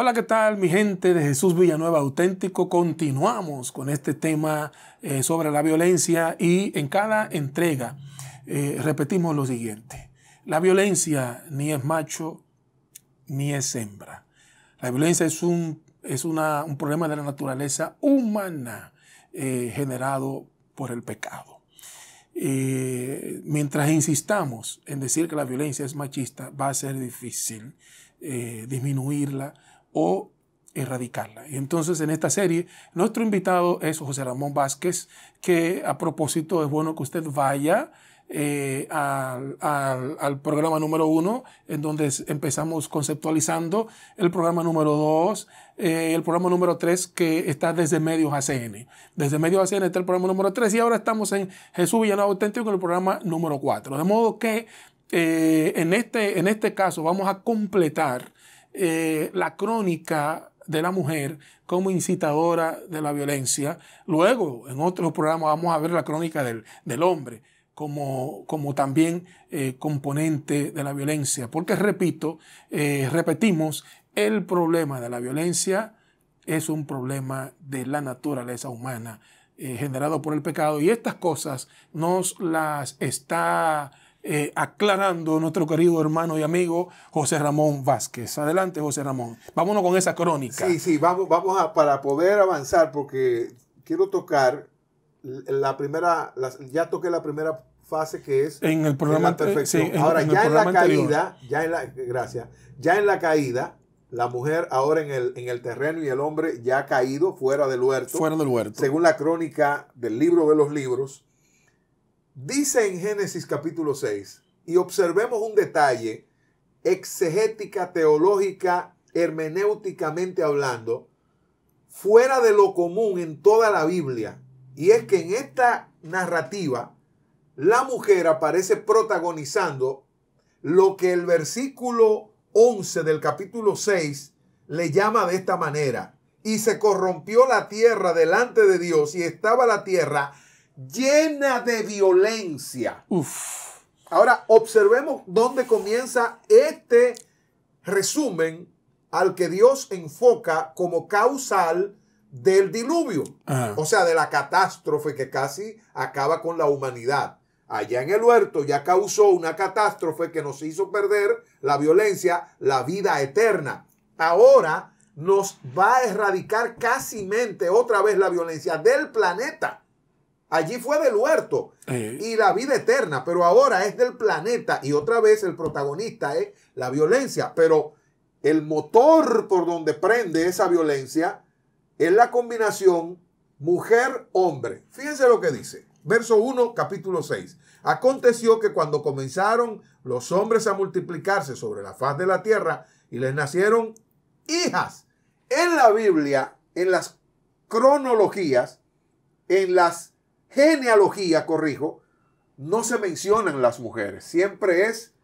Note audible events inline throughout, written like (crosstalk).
Hola, ¿qué tal mi gente de Jesús Villanueva Auténtico? Continuamos con este tema eh, sobre la violencia y en cada entrega eh, repetimos lo siguiente. La violencia ni es macho ni es hembra. La violencia es un, es una, un problema de la naturaleza humana eh, generado por el pecado. mientras insistamos en decir que la violencia es machista, va a ser difícil disminuirla o erradicarla. Y entonces en esta serie nuestro invitado es José Ramón Vázquez, que a propósito es bueno que usted vaya eh, al, programa número uno, en donde empezamos conceptualizando, el programa número dos, eh, el programa número tres, que está desde Medios ACN. Desde Medios ACN está el programa número tres y ahora estamos en Jesús Villanueva Auténtico con el programa número cuatro. De modo que eh, en, este, en este caso vamos a completar eh, la crónica de la mujer como incitadora de la violencia. Luego, en otros programas, vamos a ver la crónica del, hombre como, como también eh, componente de la violencia. Porque, repito, eh, repetimos, el problema de la violencia es un problema de la naturaleza humana generado por el pecado y estas cosas nos las está eh, aclarando nuestro querido hermano y amigo José Ramón Vázquez. Adelante, José Ramón. Vámonos con esa crónica. Sí, sí, vamos, vamos a, para poder avanzar, porque quiero tocar la primera, ya toqué la primera fase que es en el programa la perfección. ahora, ya en la caída, ya en la, gracias, ya en la caída, la mujer ahora en el, en el terreno y el hombre ya ha caído fuera del huerto. Fuera del huerto. Según la crónica del libro de los libros, Dice en Génesis capítulo 6, y observemos un detalle, exegética, teológica, hermenéuticamente hablando, fuera de lo común en toda la Biblia. Y es que en esta narrativa, la mujer aparece protagonizando lo que el versículo 11 del capítulo 6 le llama de esta manera. Y se corrompió la tierra delante de Dios y estaba la tierra llena de violencia. Ahora observemos dónde comienza este resumen al que Dios enfoca como causal del diluvio, o sea, de la catástrofe que casi acaba con la humanidad. Allá en el huerto ya causó una catástrofe que nos hizo perder la violencia, la vida eterna. Ahora nos va a erradicar casi mente otra vez la violencia del planeta. Allí fue del huerto y la vida eterna, pero ahora es del planeta y otra vez el protagonista es la violencia, pero el motor por donde prende esa violencia es la combinación mujer-hombre. Fíjense lo que dice. Verso 1, capítulo 6. Aconteció que cuando comenzaron los hombres a multiplicarse sobre la faz de la tierra y les nacieron hijas. En la Biblia, en las cronologías, en las genealogía, corrijo, no se mencionan las mujeres. Siempre es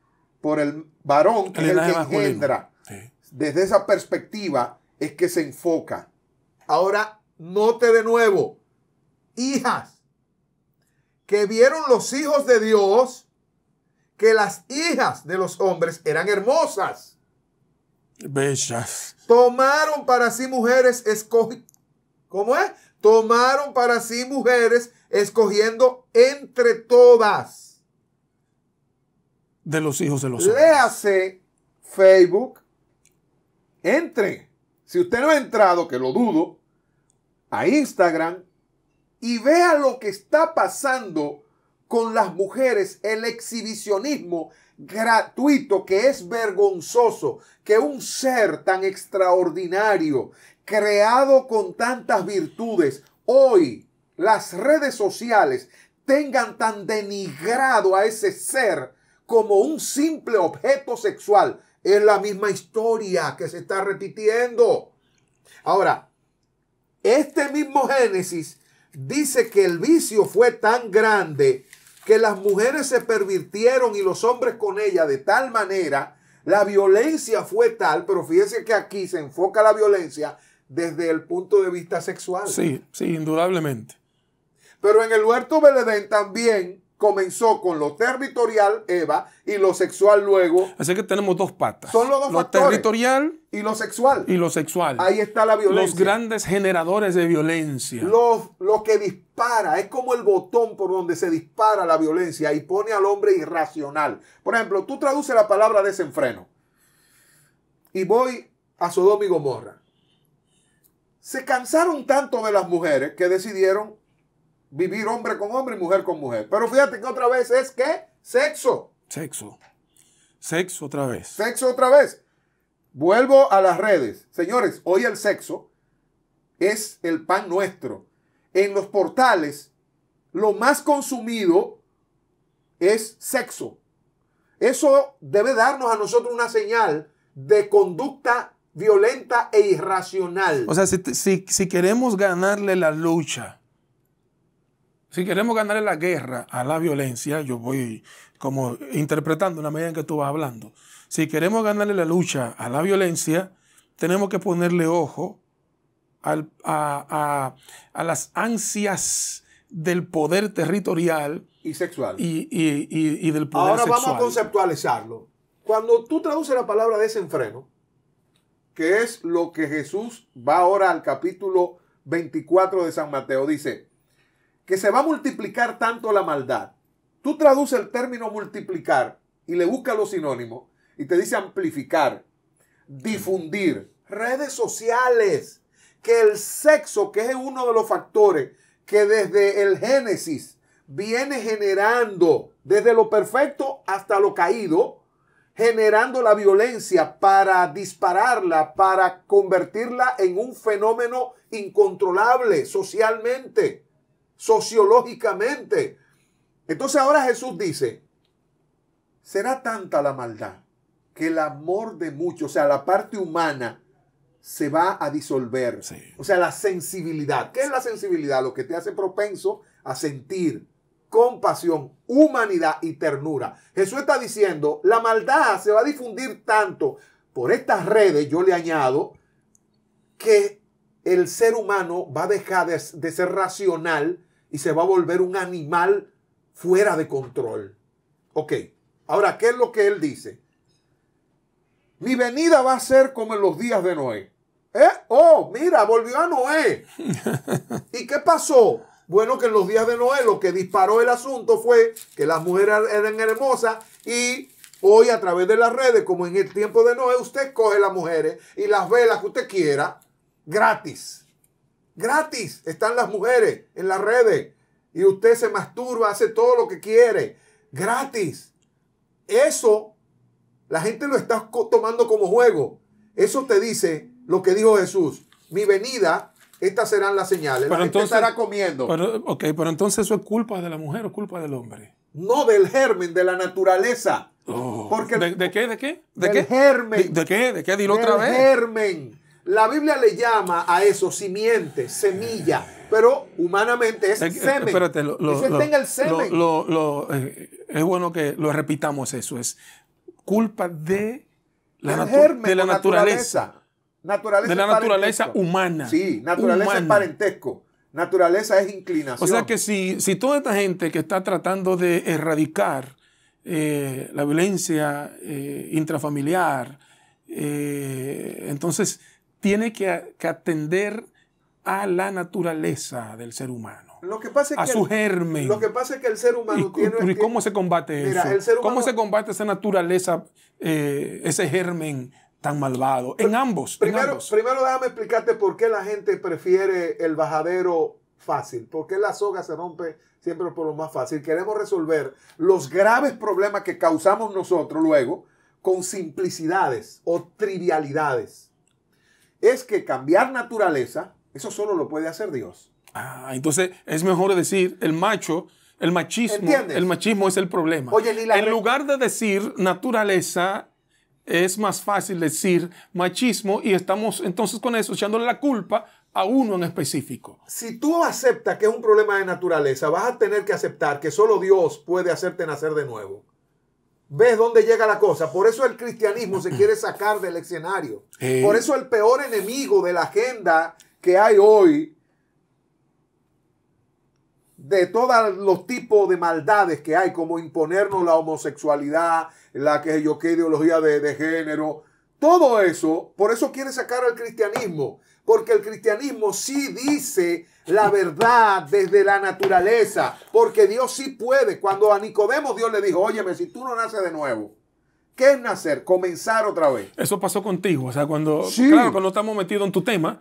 por el varón que es el que engendra. Desde esa perspectiva es que se enfoca. Ahora, note de nuevo, hijas, que vieron los hijos de Dios, que las hijas de los hombres eran hermosas. Bellas. Tomaron para sí mujeres escogidas. ¿Cómo es? Tomaron para sí mujeres escogiendo entre todas. De los hijos de los hombres. Léase Facebook. Entre. Si usted no ha entrado, que lo dudo, a Instagram y vea lo que está pasando con las mujeres, el exhibicionismo gratuito que es vergonzoso, que un ser tan extraordinario, creado con tantas virtudes, hoy las redes sociales tengan tan denigrado a ese ser como un simple objeto sexual. Es la misma historia que se está repitiendo. Ahora, este mismo Génesis dice que el vicio fue tan grande que las mujeres se pervirtieron y los hombres con ella de tal manera, la violencia fue tal, pero fíjense que aquí se enfoca la violencia desde el punto de vista sexual. Sí, sí, indudablemente. Pero en el huerto Beledén también comenzó con lo territorial, Eva, y lo sexual luego. Así que tenemos dos patas. Son los dos lo factores. territorial Y lo sexual. y lo sexual. Ahí está la violencia. Los grandes generadores de violencia. Lo, lo que dispara, es como el botón por donde se dispara la violencia y pone al hombre irracional. Por ejemplo, tú traduces la palabra desenfreno. Y voy a Sodoma y Gomorra. Se cansaron tanto de las mujeres que decidieron vivir hombre con hombre y mujer con mujer. Pero fíjate que otra vez es que sexo. Sexo. Sexo otra vez. Sexo otra vez. Vuelvo a las redes. Señores, hoy el sexo es el pan nuestro. En los portales, lo más consumido es sexo. Eso debe darnos a nosotros una señal de conducta violenta e irracional. O sea, si, si, si queremos ganarle la lucha, si queremos ganarle la guerra a la violencia, yo voy como interpretando en la medida en que tú vas hablando. Si queremos ganarle la lucha a la violencia, tenemos que ponerle ojo al- a, a- a las ansias del poder territorial y sexual. y, y- y- y del poder Ahora sexual. vamos a conceptualizarlo. Cuando tú traduces la palabra desenfreno, que es lo que Jesús va ahora al capítulo 24 de San Mateo, dice que se va a multiplicar tanto la maldad. Tú traduces el término multiplicar y le buscas los sinónimos y te dice amplificar, difundir, redes sociales, que el sexo, que es uno de los factores que desde el Génesis viene generando, desde lo perfecto hasta lo caído, generando la violencia para dispararla, para convertirla en un fenómeno incontrolable socialmente, sociológicamente. Entonces ahora Jesús dice, será tanta la maldad que el amor de muchos, o sea, la parte humana, se va a disolver. Sí. O sea, la sensibilidad. ¿Qué es la sensibilidad? Lo que te hace propenso a sentir compasión, humanidad y ternura. Jesús está diciendo, la maldad se va a difundir tanto por estas redes, yo le añado, que el ser humano va a dejar de, de ser racional y se va a volver un animal fuera de control. Ok, ahora, ¿qué es lo que él dice? Mi venida va a ser como en los días de Noé. ¿Eh? Oh, mira, volvió a Noé. (laughs) ¿Y qué pasó? Bueno, que en los días de Noé lo que disparó el asunto fue que las mujeres eran hermosas y hoy a través de las redes, como en el tiempo de Noé, usted coge las mujeres y las ve las que usted quiera gratis. Gratis están las mujeres en las redes y usted se masturba, hace todo lo que quiere. Gratis. Eso la gente lo está tomando como juego. Eso te dice lo que dijo Jesús. Mi venida, estas serán las señales. la Pero gente entonces- estará comiendo. Pero, ok, pero entonces eso es culpa de la mujer o culpa del hombre. no del germen, de la naturaleza. Oh, Porque- ¿De, de qué? ¿De qué? ¿De del qué? germen. ¿De, de qué? ¿De qué? Dilo del otra vez. germen. La Biblia le llama a eso simiente, semilla, pero humanamente es semen. Espérate, lo, lo- el semen. eh, es bueno que lo repitamos eso. Es culpa de la, natu- germen de la naturaleza. Naturaleza De la es naturaleza humana. Sí, naturaleza es Humana. parentesco. Naturaleza es inclinación. O sea que si, si toda esta gente que está tratando de erradicar eh, la violencia eh, intrafamiliar, eh, entonces tiene que, que atender a la naturaleza del ser humano, lo que pasa es a que su el- germen. Lo que pasa es que el ser ¿Y, humano cu- tiene, y cómo se combate Mira, eso? ¿Cómo se combate esa naturaleza, eh, ese germen tan malvado? En ambos. en Primero, ambos. primero déjame explicarte por qué la gente prefiere el bajadero fácil. ¿Por qué la soga se rompe siempre por lo más fácil? Queremos resolver los graves problemas que causamos nosotros luego con simplicidades o trivialidades. Es que cambiar naturaleza, eso solo lo puede hacer Dios. Ah, entonces es mejor decir el macho, el machismo, ¿Entiendes? el machismo es el problema. Oye, en lugar de decir naturaleza, es más fácil decir machismo y estamos entonces con eso echándole la culpa a uno en específico. Si tú aceptas que es un problema de naturaleza, vas a tener que aceptar que solo Dios puede hacerte nacer de nuevo. ¿Ves dónde llega la cosa? Por eso el cristianismo se quiere sacar del escenario. Eh. Por eso el peor enemigo de la agenda que hay hoy de todos los tipos de maldades que hay, como imponernos la homosexualidad, la que yo qué ideología de, de género, todo eso, por eso quiere sacar al cristianismo, porque el cristianismo sí dice la verdad desde la naturaleza, porque Dios sí puede. Cuando a Nicodemo Dios le dijo, óyeme, si tú no naces de nuevo, ¿qué es nacer? Comenzar otra vez. Eso pasó contigo, o sea, cuando, Sí. claro, cuando estamos metidos en tu tema,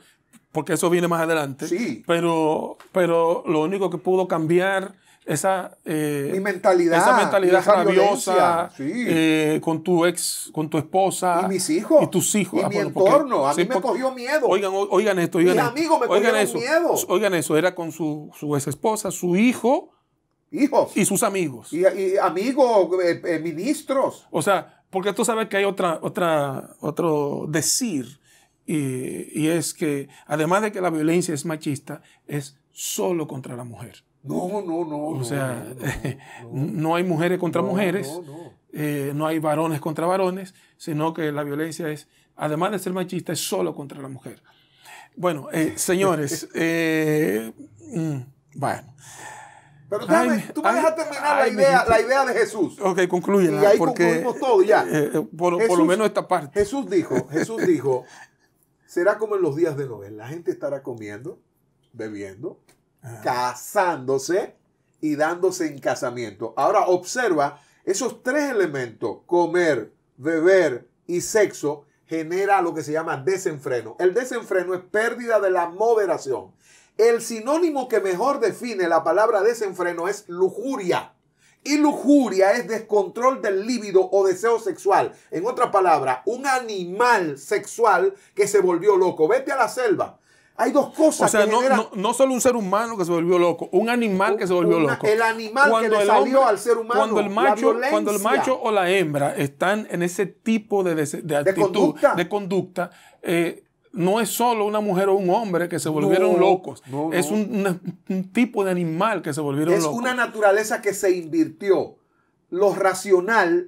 porque eso viene más adelante, Sí. pero, pero lo único que pudo cambiar esa, eh, Mi mentalidad, esa mentalidad esa rabiosa sí. eh, con tu ex, con tu esposa Y mis hijos. y tus hijos. Y Ah, mi bueno, porque- entorno. A sí, mí me porque- cogió miedo. Oigan, oigan esto, oigan Mis amigos me oigan eso, miedo. Oigan eso, era con su, su ex esposa, su hijo Hijos. y sus amigos. Y, y amigos, eh, eh, ministros. O sea, porque tú sabes que hay otra, otra, otro decir, y, y es que además de que la violencia es machista, es solo contra la mujer. No, no, no. O sea, no, (laughs) no, no, hay mujeres contra mujeres, no, no. eh, no hay varones contra varones, sino que la violencia es, además de ser machista, es solo contra la mujer. Bueno, eh, (laughs) señores, eh, mm, bueno, Pero Ay, déjame, tú me ay, dejas terminar ay, la, idea, la idea de Jesús. ok, concluye. Y ahí porque, concluimos todo ya. eh, por, por lo menos esta parte. Jesús dijo, (laughs) Jesús dijo, será como en los días de Noé. La gente estará comiendo, bebiendo, casándose y dándose en casamiento. Ahora observa, esos tres elementos, comer, beber y sexo, genera lo que se llama desenfreno. El desenfreno es pérdida de la moderación. El sinónimo que mejor define la palabra desenfreno es lujuria. Y lujuria es descontrol del líbido o deseo sexual. En otra palabra, un animal sexual que se volvió loco. Vete a la selva. Hay dos O cosas sea, que no, generan- no, no solo un ser humano que se volvió loco, un animal que se volvió Una- loco. el animal que le salió al ser humano, Cuando el, macho, violencia. cuando el macho o la hembra están en ese tipo de, de- de actitud, conducta. de conducta, eh, no es solo una mujer o un hombre que se volvieron No, locos. no, Es no. un, tipo de animal que se volvieron Es locos. una naturaleza que se invirtió. Lo racional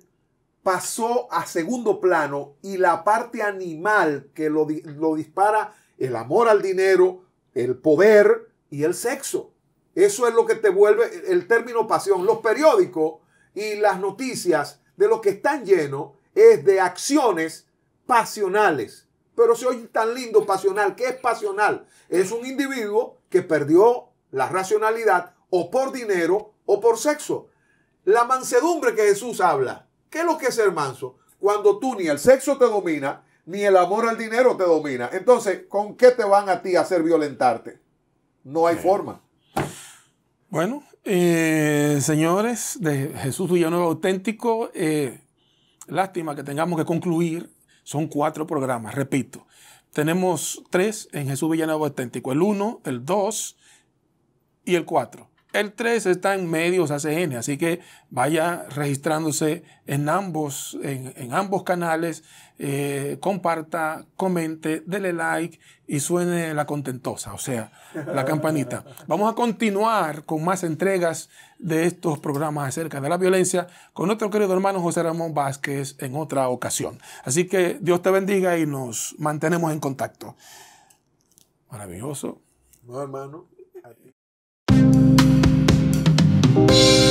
pasó a segundo plano y la parte animal que lo, lo dispara el amor al dinero, el poder y el sexo. Eso es lo que te vuelve el término pasión. Los periódicos y las noticias de lo que están llenos es de acciones pasionales. Pero se oye tan lindo pasional. ¿Qué es pasional? Es un individuo que perdió la racionalidad o por dinero o por sexo. La mansedumbre que Jesús habla. ¿Qué es lo que es ser manso? Cuando tú ni el sexo te domina, ni el amor al dinero te domina. Entonces, ¿con qué te van a ti a hacer violentarte? No hay forma. Bueno, eh, señores de Jesús Villanueva Auténtico, eh, lástima que tengamos que concluir. Son cuatro programas, repito. Tenemos tres en Jesús Villanueva Auténtico: el 1, el 2 y el 4. El 3 está en medios ACN, así que vaya registrándose en ambos, en, en ambos canales, eh, comparta, comente, dele like y suene la contentosa, o sea, la campanita. (laughs) Vamos a continuar con más entregas de estos programas acerca de la violencia con nuestro querido hermano José Ramón Vázquez en otra ocasión. Así que Dios te bendiga y nos mantenemos en contacto. Maravilloso. No, hermano. Thank you.